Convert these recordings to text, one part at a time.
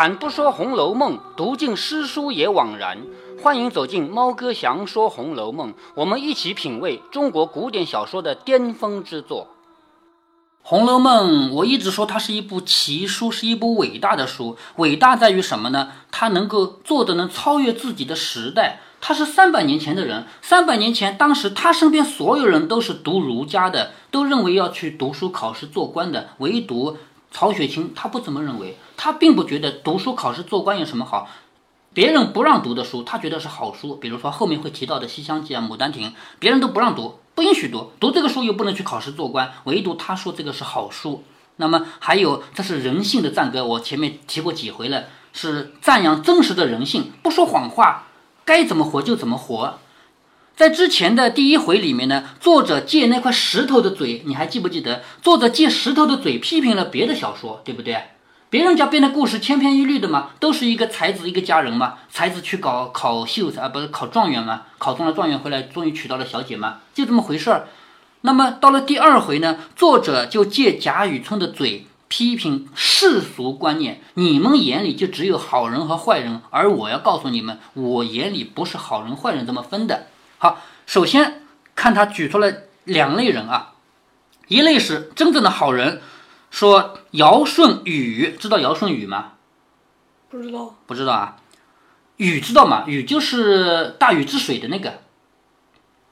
开坛不说《红楼梦》，读尽诗书也枉然。欢迎走进猫哥祥说《红楼梦》，我们一起品味中国古典小说的巅峰之作。《红楼梦》，我一直说它是一部奇书，是一部伟大的书。伟大在于什么呢？它能够做的能超越自己的时代。他是三百年前的人，三百年前，当时他身边所有人都是读儒家的，都认为要去读书考试做官的，唯独曹雪芹他不这么认为，他并不觉得读书考试做官有什么好，别人不让读的书，他觉得是好书，比如说后面会提到的《西厢记》啊，《牡丹亭》，别人都不让读，不允许读，读这个书又不能去考试做官，唯独他说这个是好书。那么还有，这是人性的赞歌，我前面提过几回了，是赞扬真实的人性，不说谎话。该怎么活就怎么活，在之前的第一回里面呢，作者借那块石头的嘴，你还记不记得？作者借石头的嘴批评了别的小说，对不对？别人家编的故事千篇一律的嘛，都是一个才子一个佳人嘛，才子去搞考秀才啊，不是考状元嘛，考中了状元回来，终于娶到了小姐嘛，就这么回事儿。那么到了第二回呢，作者就借贾雨村的嘴。批评世俗观念，你们眼里就只有好人和坏人，而我要告诉你们，我眼里不是好人坏人这么分的。好，首先看他举出了两类人啊，一类是真正的好人，说尧舜禹，知道尧舜禹吗？不知道，不知道啊。禹知道吗？禹就是大禹治水的那个。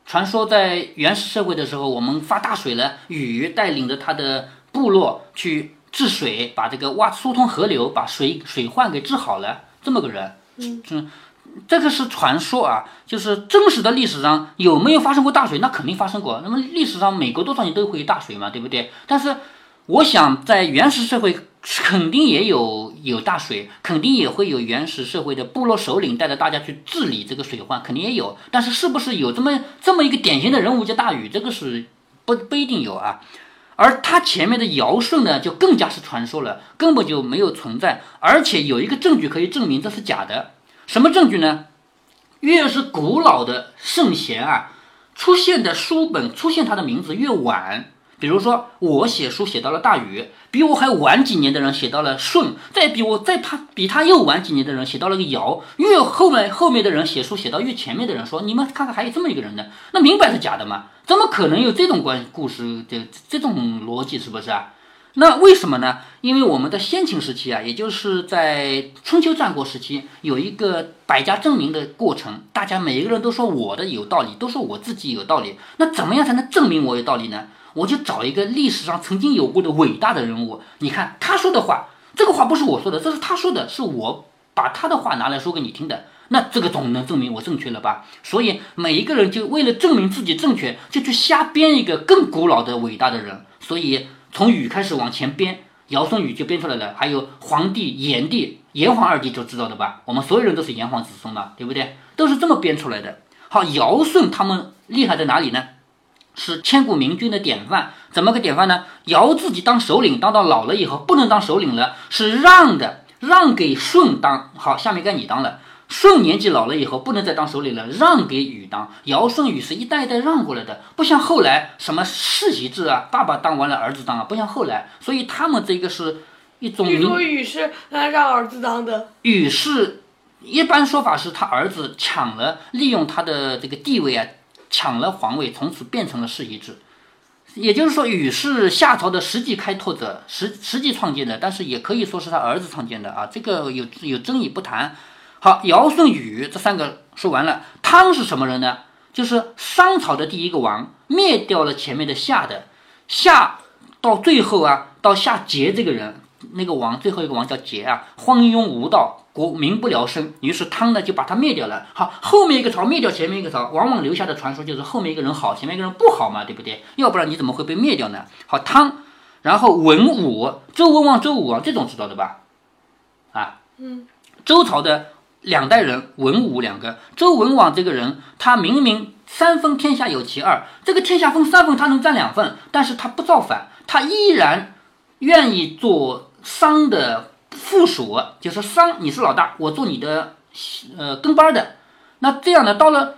传说在原始社会的时候，我们发大水了，禹带领着他的部落去。治水，把这个挖疏通河流，把水水患给治好了，这么个人，嗯，这个是传说啊，就是真实的历史上有没有发生过大水？那肯定发生过。那么历史上每隔多少年都会有大水嘛，对不对？但是我想在原始社会肯定也有有大水，肯定也会有原始社会的部落首领带着大家去治理这个水患，肯定也有。但是是不是有这么这么一个典型的人物叫大禹？这个是不不一定有啊。而他前面的尧舜呢，就更加是传说了，根本就没有存在。而且有一个证据可以证明这是假的，什么证据呢？越是古老的圣贤啊，出现的书本出现他的名字越晚。比如说，我写书写到了大禹，比我还晚几年的人写到了舜，再比我再他比他又晚几年的人写到了个尧，越后面后面的人写书写到越前面的人说，你们看看还有这么一个人呢，那明摆是假的嘛？怎么可能有这种关故事的这种逻辑是不是啊？那为什么呢？因为我们的先秦时期啊，也就是在春秋战国时期，有一个百家争鸣的过程，大家每一个人都说我的有道理，都说我自己有道理。那怎么样才能证明我有道理呢？我就找一个历史上曾经有过的伟大的人物，你看他说的话，这个话不是我说的，这是他说的，是我把他的话拿来说给你听的。那这个总能证明我正确了吧？所以每一个人就为了证明自己正确，就去瞎编一个更古老的伟大的人。所以从禹开始往前编，尧舜禹就编出来了。还有皇帝炎帝、炎黄二帝都知道的吧？我们所有人都是炎黄子孙嘛，对不对？都是这么编出来的。好，尧舜他们厉害在哪里呢？是千古明君的典范，怎么个典范呢？尧自己当首领，当到老了以后不能当首领了，是让的，让给舜当。好，下面该你当了。舜年纪老了以后不能再当首领了，让给禹当。尧舜禹是一代一代让过来的，不像后来什么世袭制啊，爸爸当完了儿子当啊，不像后来，所以他们这个是一种。你说禹是让儿子当的？禹是一般说法是他儿子抢了，利用他的这个地位啊。抢了皇位，从此变成了世袭制，也就是说，禹是夏朝的实际开拓者，实实际创建的，但是也可以说是他儿子创建的啊，这个有有争议不谈。好，尧舜禹这三个说完了，汤是什么人呢？就是商朝的第一个王，灭掉了前面的夏的，夏到最后啊，到夏桀这个人，那个王最后一个王叫桀啊，荒庸无道。国民不聊生，于是汤呢就把他灭掉了。好，后面一个朝灭掉前面一个朝，往往留下的传说就是后面一个人好，前面一个人不好嘛，对不对？要不然你怎么会被灭掉呢？好，汤，然后文武，周文王、周武王这种知道的吧？啊，嗯，周朝的两代人，文武两个。周文王这个人，他明明三分天下有其二，这个天下分三分，他能占两份，但是他不造反，他依然愿意做商的。附属就是商，你是老大，我做你的呃跟班的。那这样呢，到了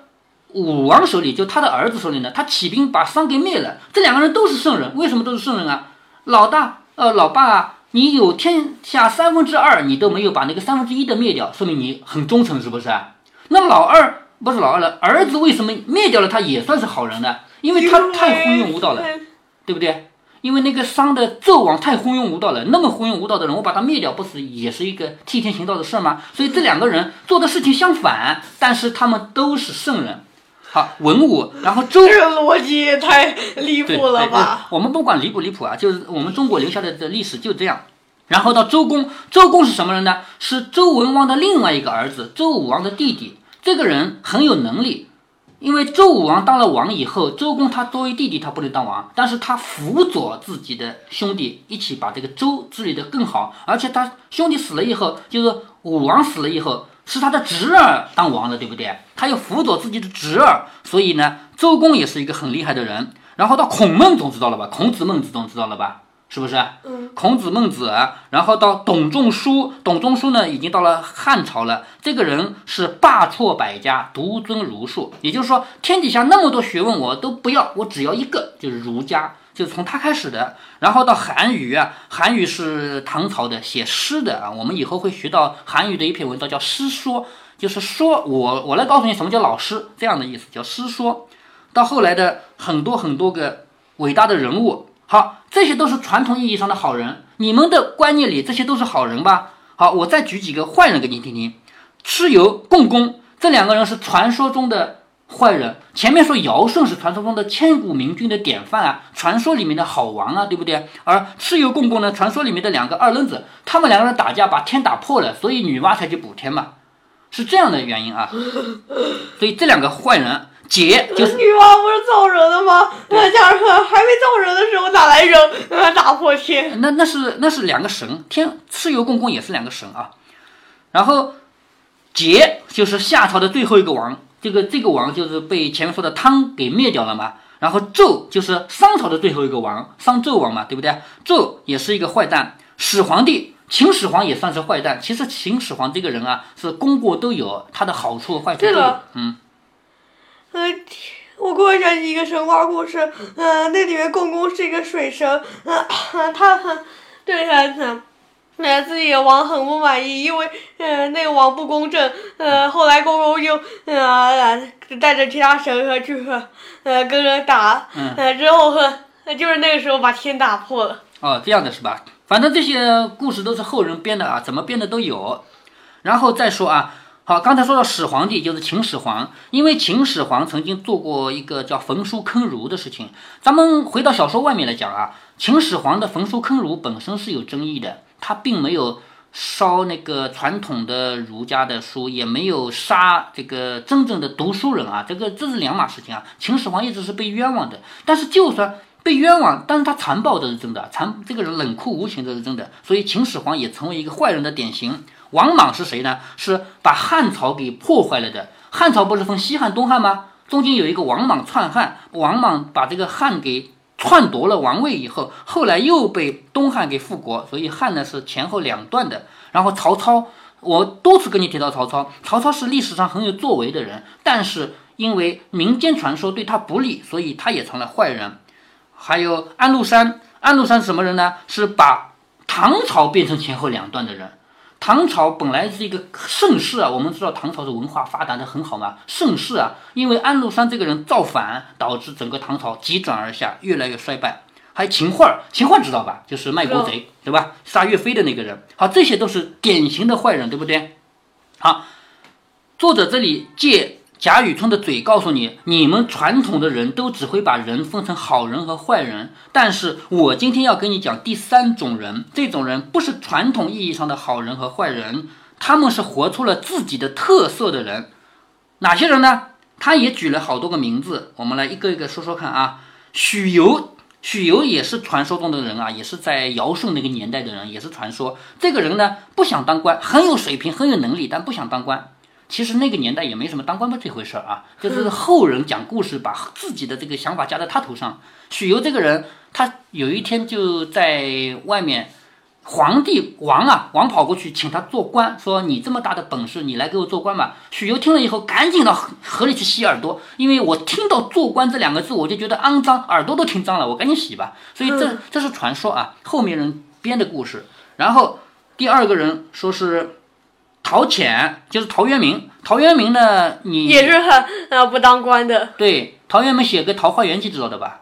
武王手里，就他的儿子手里呢，他起兵把商给灭了。这两个人都是圣人，为什么都是圣人啊？老大呃老爸啊，你有天下三分之二，你都没有把那个三分之一的灭掉，说明你很忠诚，是不是？那老二不是老二了，儿子为什么灭掉了他也算是好人呢？因为他太昏庸无道了，对不对？因为那个商的纣王太昏庸无道了，那么昏庸无道的人，我把他灭掉，不是也是一个替天行道的事吗？所以这两个人做的事情相反，但是他们都是圣人。好，文武，然后周，这个逻辑也太离谱了对吧？我们不管离不离谱啊，就是我们中国留下来的历史就这样。然后到周公，周公是什么人呢？是周文王的另外一个儿子，周武王的弟弟。这个人很有能力，因为周武王当了王以后，周公他作为弟弟他不能当王，但是他辅佐自己的兄弟一起把这个周治理得更好，而且他兄弟死了以后，就是武王死了以后，是他的侄儿当王的，对不对？他又辅佐自己的侄儿，所以呢，周公也是一个很厉害的人。然后到孔孟总知道了吧？孔子、孟子总知道了吧？是不是？嗯，孔子、孟子，然后到董仲舒，董仲舒呢已经到了汉朝了。这个人是罢黜百家，独尊儒术，也就是说，天底下那么多学问我都不要，我只要一个，就是儒家，就是从他开始的。然后到韩愈啊，韩愈是唐朝的，写诗的啊。我们以后会学到韩愈的一篇文章叫《诗说》，就是说我我来告诉你什么叫老师这样的意思，叫诗说。到后来的很多很多个伟大的人物，好，这些都是传统意义上的好人。你们的观念里，这些都是好人吧？好，我再举几个坏人给你听听。蚩尤、共工这两个人是传说中的坏人。前面说尧舜是传说中的千古明君的典范啊，传说里面的好王啊，对不对？而蚩尤、共工呢，传说里面的两个二愣子，他们两个人打架把天打破了，所以女娲才去补天嘛，是这样的原因啊。所以这两个坏人，桀就是女娲不是造人的吗？那家伙还没造人的时候哪来扔？呃 打破天？那那是那是两个神，天蚩尤共工也是两个神啊。然后桀就是夏朝的最后一个王，这个这个王就是被前面说的汤给灭掉了嘛。然后纣就是商朝的最后一个王，商纣王嘛，对不对？纣也是一个坏蛋。始皇帝秦始皇也算是坏蛋。其实秦始皇这个人啊，是功过都有，他的好处坏处都有对了。嗯，呃，我给我讲一个神话故事，呃，那里面共工是一个水神，呃，他很对他很。呃，自己的王很不满意，因为呃那个王不公正，呃后来公公就呃带着其他神和去和呃跟人打，嗯呃之后和就是那个时候把天打破了。哦，这样的是吧？反正这些故事都是后人编的啊，怎么编的都有。然后再说啊，好，刚才说到始皇帝就是秦始皇，因为秦始皇曾经做过一个叫焚书坑儒的事情。咱们回到小说外面来讲啊，秦始皇的焚书坑儒本身是有争议的，他并没有烧那个传统的儒家的书，也没有杀这个真正的读书人啊，这个这是两码事情啊。秦始皇一直是被冤枉的，但是就算被冤枉，但是他残暴这是真的，残这个人冷酷无情这是真的，所以秦始皇也成为一个坏人的典型。王莽是谁呢？是把汉朝给破坏了的。汉朝不是分西汉、东汉吗？中间有一个王莽篡汉，王莽把这个汉给篡夺了王位以后，后来又被东汉给复国，所以汉呢是前后两段的。然后曹操，我多次跟你提到曹操，曹操是历史上很有作为的人，但是因为民间传说对他不利，所以他也成了坏人。还有安禄山，安禄山是什么人呢？是把唐朝变成前后两段的人。唐朝本来是一个盛世啊，我们知道唐朝的文化发达的很好嘛，盛世啊。因为安禄山这个人造反，导致整个唐朝急转而下，越来越衰败。还有秦桧儿，秦桧儿知道吧？就是卖国贼，对吧？杀岳飞的那个人。好，这些都是典型的坏人，对不对？好，作者这里借贾雨村的嘴告诉你，你们传统的人都只会把人分成好人和坏人，但是我今天要跟你讲第三种人，这种人不是传统意义上的好人和坏人，他们是活出了自己的特色的人。哪些人呢？他也举了好多个名字，我们来一个一个说说看啊。许由，许由也是传说中的人啊，也是在尧舜那个年代的人，也是传说。这个人呢，不想当官，很有水平，很有能力，但不想当官。其实那个年代也没什么当官的这回事儿啊，就是后人讲故事，把自己的这个想法加在他头上。许由这个人，他有一天就在外面，皇帝王啊，王跑过去请他做官，说你这么大的本事，你来给我做官吧。许由听了以后，赶紧到河河里去洗耳朵，因为我听到“做官”这两个字，我就觉得肮脏，耳朵都听脏了，我赶紧洗吧。所以这这是传说啊，后面人编的故事。然后第二个人说是陶潜，就是陶渊明。陶渊明呢，你也是很呃不当官的。对，陶渊明写个《桃花源记》，知道的吧？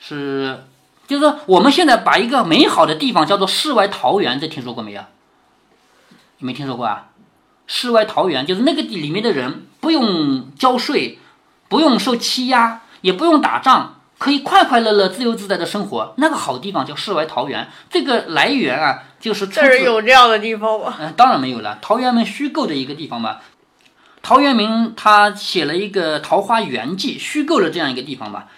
是，就是说我们现在把一个美好的地方叫做世外桃源，这听说过没有？你没听说过啊？世外桃源就是那个地里面的人不用交税，不用受欺压，也不用打仗，可以快快乐乐、自由自在的生活。那个好地方叫世外桃源。这个来源啊，就是这是有这样的地方吗？嗯，当然没有了，陶渊明虚构的一个地方吧。陶渊明他写了一个《桃花源记》，虚构了这样一个地方吧。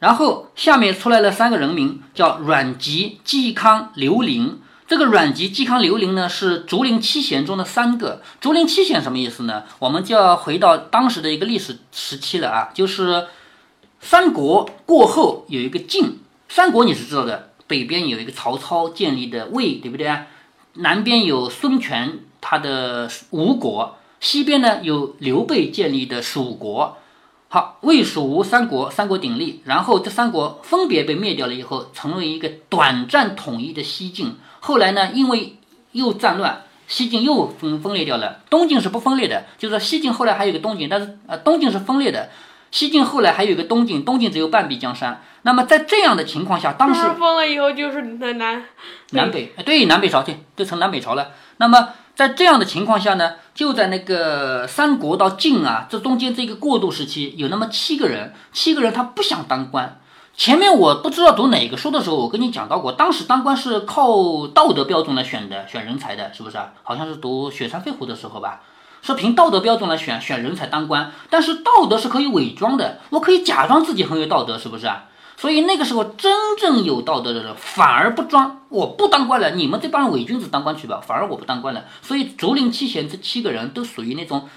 然后下面出来了三个人名，叫阮籍、嵇康、刘伶。这个阮籍、嵇康、刘伶呢，是竹林七贤中的三个。竹林七贤什么意思呢？我们就要回到当时的一个历史时期了啊，就是三国过后有一个晋。三国你是知道的，北边有一个曹操建立的魏，对不对啊？南边有孙权他的吴国，西边呢有刘备建立的蜀国。好，魏蜀吴三国，三国鼎立，然后这三国分别被灭掉了以后，成为一个短暂统一的西晋。后来呢，因为又战乱，西晋又分分裂掉了。东晋是不分裂的，就是说西晋后来还有个东晋，但是呃东晋是分裂的，西晋后来还有一个东晋，东晋只有半壁江山。那么在这样的情况下，当时是封了以后就是南南南北，哎对，南北朝对，就成南北朝了。那么在这样的情况下呢，就在那个三国到晋啊，这中间这个过渡时期，有那么七个人，七个人他不想当官。前面我不知道读哪个书的时候，我跟你讲到过，当时当官是靠道德标准来选的，选人才的，是不是啊？好像是读《雪山飞狐》的时候吧，是凭道德标准来选选人才当官，但是道德是可以伪装的，我可以假装自己很有道德，是不是啊？所以那个时候真正有道德的人反而不装，我不当官了，你们这帮伪君子当官去吧，反而我不当官了。所以竹林七贤这七个人都属于那种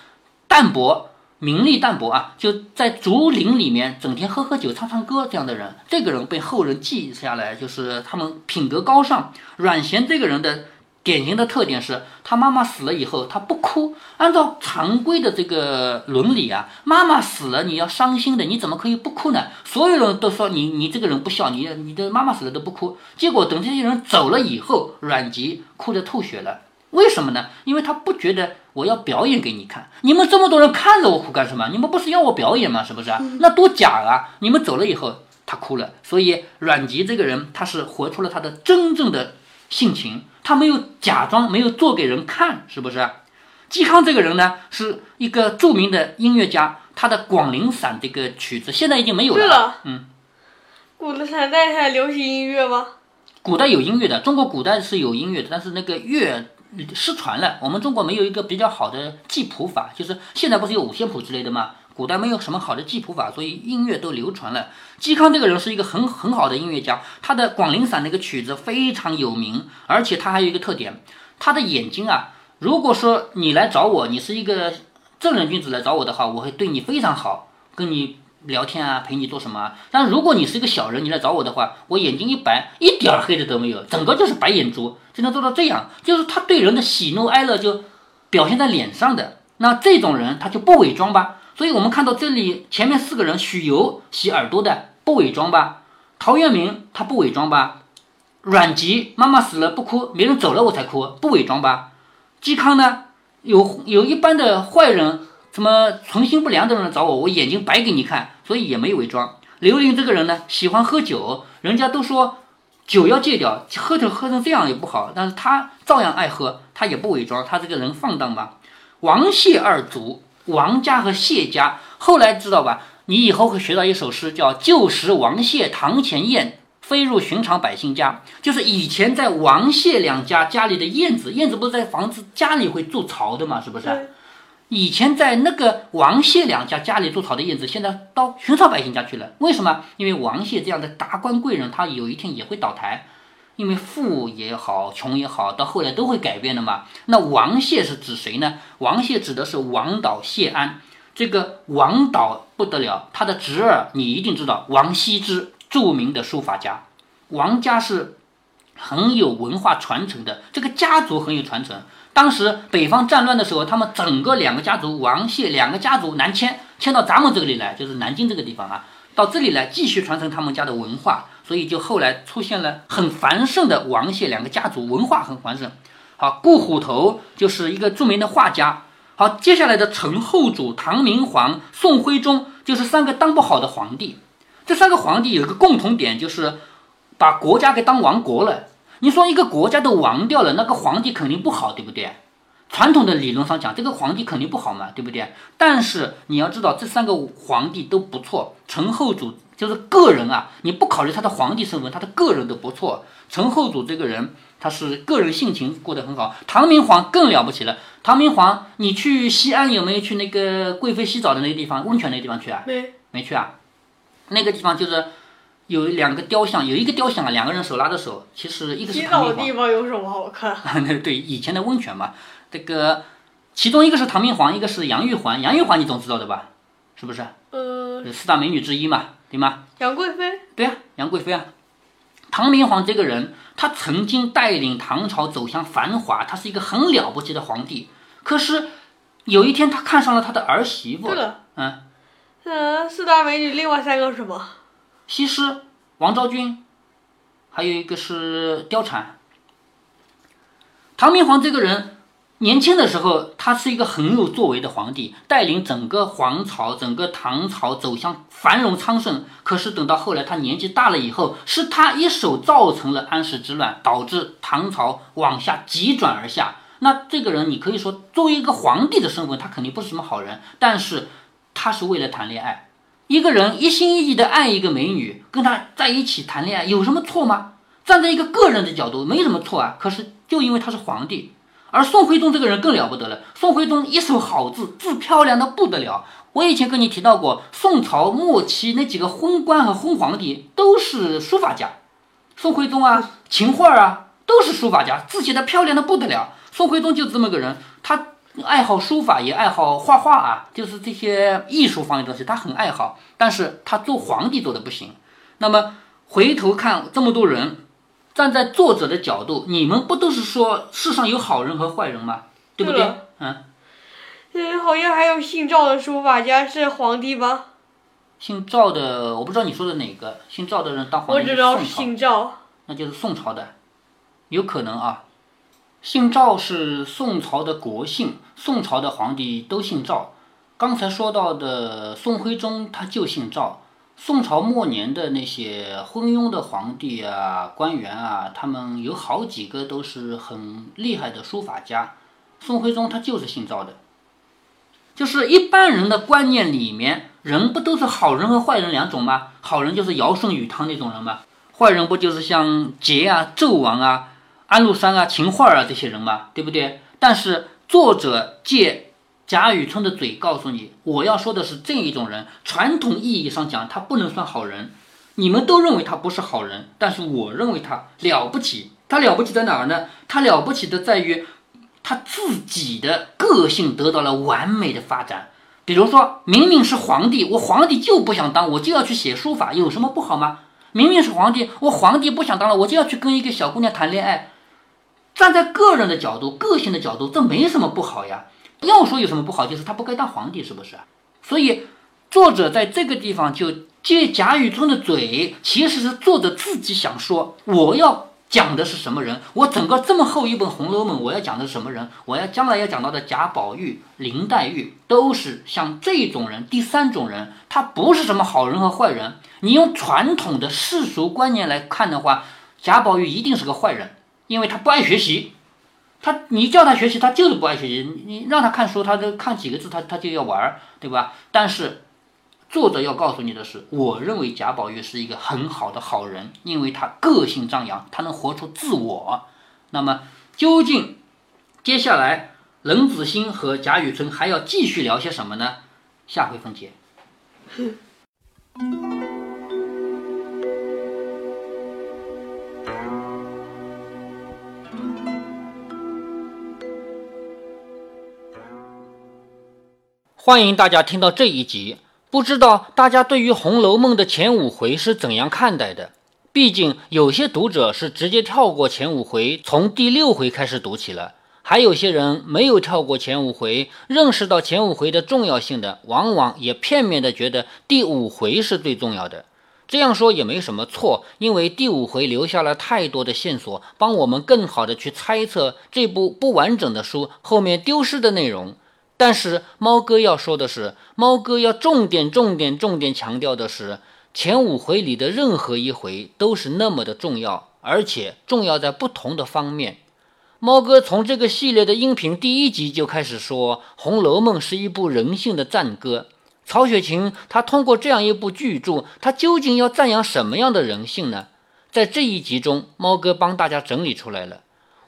淡泊。名利淡泊啊，就在竹林里面整天喝喝酒、唱唱歌这样的人，这个人被后人记下来，就是他们品格高尚。阮咸这个人的典型的特点是，他妈妈死了以后，他不哭。按照常规的这个伦理啊，妈妈死了你要伤心的，你怎么可以不哭呢？所有人都说你你这个人不孝，你你的妈妈死了都不哭。结果等这些人走了以后，阮籍哭得吐血了。为什么呢？因为他不觉得我要表演给你看，你们这么多人看着我哭干什么？你们不是要我表演吗？是不是啊？那多假啊！你们走了以后，他哭了。所以阮籍这个人，他是活出了他的真正的性情，他没有假装，没有做给人看，是不是？嵇康这个人呢，是一个著名的音乐家，他的《广陵散》这个曲子现在已经没有了。对了，嗯，古代代还流行音乐吗？古代有音乐的，中国古代是有音乐的，但是那个乐失传了。我们中国没有一个比较好的记谱法，就是现在不是有五线谱之类的吗？古代没有什么好的记谱法，所以音乐都流传了。嵇康这个人是一个很很好的音乐家，他的《广陵散》那个曲子非常有名，而且他还有一个特点，他的眼睛啊，如果说你来找我，你是一个正人君子来找我的话，我会对你非常好，跟你聊天啊，陪你做什么啊。但如果你是一个小人，你来找我的话，我眼睛一白，一点黑的都没有，整个就是白眼珠，就能做到这样，就是他对人的喜怒哀乐就表现在脸上的。那这种人他就不伪装吧？所以我们看到这里前面四个人，许由洗耳朵的不伪装吧？陶渊明他不伪装吧？阮籍妈妈死了不哭，别人走了我才哭，不伪装吧？嵇康呢？有有一般的坏人，什么存心不良的人找我，我眼睛白给你看，所以也没伪装。刘伶这个人呢，喜欢喝酒，人家都说酒要戒掉，喝成喝成这样也不好，但是他照样爱喝，他也不伪装，他这个人放荡吧。王谢二族，王家和谢家，后来知道吧？你以后会学到一首诗，叫“旧时王谢堂前燕，飞入寻常百姓家”，就是以前在王谢两家家里的燕子，燕子不是在房子家里会筑巢的嘛，是不是？以前在那个王谢两家家里筑巢的燕子，现在到寻常百姓家去了。为什么？因为王谢这样的达官贵人，他有一天也会倒台。因为富也好，穷也好，到后来都会改变的嘛。那王谢是指谁呢？王谢指的是王导谢安。这个王导不得了，他的侄儿你一定知道，王羲之，著名的书法家。王家是很有文化传承的，这个家族很有传承。当时北方战乱的时候，他们整个两个家族，王谢两个家族南迁，迁到咱们这里来，就是南京这个地方啊，到这里来继续传承他们家的文化。所以就后来出现了很繁盛的王谢两个家族，文化很繁盛。好，顾虎头就是一个著名的画家。好，接下来的陈后主、唐明皇、宋徽宗，就是三个当不好的皇帝。这三个皇帝有一个共同点，就是把国家给当亡国了。你说一个国家都亡掉了，那个皇帝肯定不好，对不对？传统的理论上讲，这个皇帝肯定不好嘛，对不对？但是你要知道，这三个皇帝都不错。陈后主就是个人啊，你不考虑他的皇帝身份，他的个人都不错。陈后主这个人。他是个人性情过得很好，唐明皇更了不起了。唐明皇，你去西安有没有去那个贵妃洗澡的那个地方，温泉那个地方去啊？没，没去啊。那个地方就是有两个雕像，有一个雕像啊，两个人手拉着手，其实一个是洗唐明皇。澡的地方有什么好看？对，以前的温泉嘛。这个其中一个是唐明皇，一个是杨玉环。杨玉环你总知道的吧？是不是？呃，四大美女之一嘛，对吗？杨贵妃。对啊，杨贵妃啊。唐明皇这个人，他曾经带领唐朝走向繁华，他是一个很了不起的皇帝。可是有一天，他看上了他的儿媳妇。对了，嗯，嗯，四大美女，另外三个是什么？西施、王昭君，还有一个是貂蝉。唐明皇这个人。年轻的时候，他是一个很有作为的皇帝，带领整个皇朝、整个唐朝走向繁荣昌盛。可是等到后来，他年纪大了以后，是他一手造成了安史之乱，导致唐朝往下急转而下。那这个人，你可以说作为一个皇帝的身份，他肯定不是什么好人。但是他是为了谈恋爱，一个人一心一意的爱一个美女，跟他在一起谈恋爱，有什么错吗？站在一个个人的角度，没什么错啊。可是就因为他是皇帝。而宋徽宗这个人更了不得了，宋徽宗一手好字，字漂亮的不得了。我以前跟你提到过，宋朝末期那几个昏官和昏皇帝都是书法家，宋徽宗啊、秦桧啊都是书法家，字写的漂亮的不得了。宋徽宗就这么个人，他爱好书法，也爱好画画啊，就是这些艺术方面的东西，他很爱好。但是他做皇帝做的不行。那么回头看这么多人。站在作者的角度，你们不都是说世上有好人和坏人吗？对不对？嗯。嗯，好像还有姓赵的书法家是皇帝吧？姓赵的，我不知道你说的哪个。姓赵的人当皇帝是宋朝。姓赵。那就是宋朝的，有可能啊。姓赵是宋朝的国姓，宋朝的皇帝都姓赵。刚才说到的宋徽宗，他就姓赵。宋朝末年的那些昏庸的皇帝啊、官员啊，他们有好几个都是很厉害的书法家。宋徽宗他就是姓赵的，就是一般人的观念里面，人不都是好人和坏人两种吗？好人就是尧舜禹汤那种人吗？坏人不就是像桀啊、纣王啊、安禄山啊、秦桧啊这些人吗？对不对？但是作者借。贾雨村的嘴告诉你，我要说的是这一种人。传统意义上讲，他不能算好人。你们都认为他不是好人，但是我认为他了不起。他了不起在哪儿呢？他了不起的在于，他自己的个性得到了完美的发展。比如说，明明是皇帝，我皇帝就不想当，我就要去写书法，有什么不好吗？明明是皇帝，我皇帝不想当了，我就要去跟一个小姑娘谈恋爱。站在个人的角度、个性的角度，这没什么不好呀。要说有什么不好，就是他不该当皇帝，是不是？所以作者在这个地方就借贾雨村的嘴，其实是作者自己想说，我要讲的是什么人？我整个这么厚一本《红楼梦》，我要讲的是什么人？我要将来要讲到的贾宝玉、林黛玉，都是像这种人。第三种人，他不是什么好人和坏人。你用传统的世俗观念来看的话，贾宝玉一定是个坏人，因为他不爱学习。他，你叫他学习，他就是不爱学习。你你让他看书，他就看几个字，他他就要玩儿，对吧？但是，作者要告诉你的是，我认为贾宝玉是一个很好的好人，因为他个性张扬，他能活出自我。那么，究竟接下来冷子兴和贾雨村还要继续聊些什么呢？下回分解。欢迎大家听到这一集。不知道大家对于《红楼梦》的前五回是怎样看待的？毕竟有些读者是直接跳过前五回，从第六回开始读起了；还有些人没有跳过前五回，认识到前五回的重要性的，往往也片面的觉得第五回是最重要的。这样说也没什么错，因为第五回留下了太多的线索，帮我们更好的去猜测这部不完整的书后面丢失的内容。但是猫哥要说的是，猫哥要重点、重点、重点强调的是，前五回里的任何一回都是那么的重要，而且重要在不同的方面。猫哥从这个系列的音频第一集就开始说，《红楼梦》是一部人性的赞歌。曹雪芹他通过这样一部巨著，他究竟要赞扬什么样的人性呢？在这一集中，猫哥帮大家整理出来了。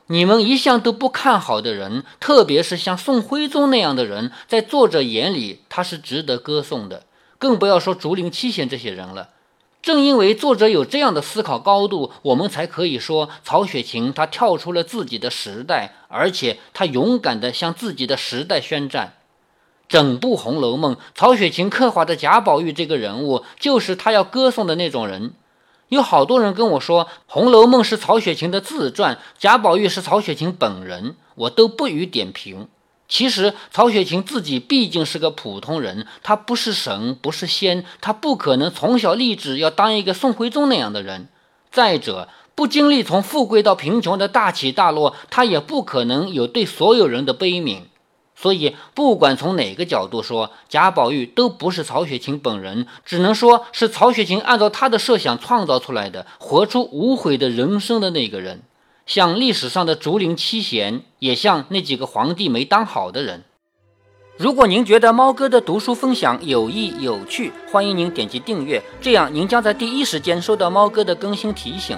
你们一向都不看好的人，特别是像宋徽宗那样的人，在作者眼里他是值得歌颂的，更不要说竹林七贤这些人了。正因为作者有这样的思考高度，我们才可以说曹雪芹他跳出了自己的时代，而且他勇敢地向自己的时代宣战。整部《红楼梦》，曹雪芹刻画的贾宝玉这个人物，就是他要歌颂的那种人。有好多人跟我说，《红楼梦》是曹雪芹的自传，贾宝玉是曹雪芹本人，我都不予点评。其实，曹雪芹自己毕竟是个普通人，他不是神，不是仙，他不可能从小立志要当一个宋徽宗那样的人。再者，不经历从富贵到贫穷的大起大落，他也不可能有对所有人的悲悯。所以，不管从哪个角度说，贾宝玉都不是曹雪芹本人，只能说是曹雪芹按照他的设想创造出来的，活出无悔的人生的那个人，像历史上的竹林七贤，也像那几个皇帝没当好的人。如果您觉得猫哥的读书分享有益有趣，欢迎您点击订阅，这样您将在第一时间收到猫哥的更新提醒。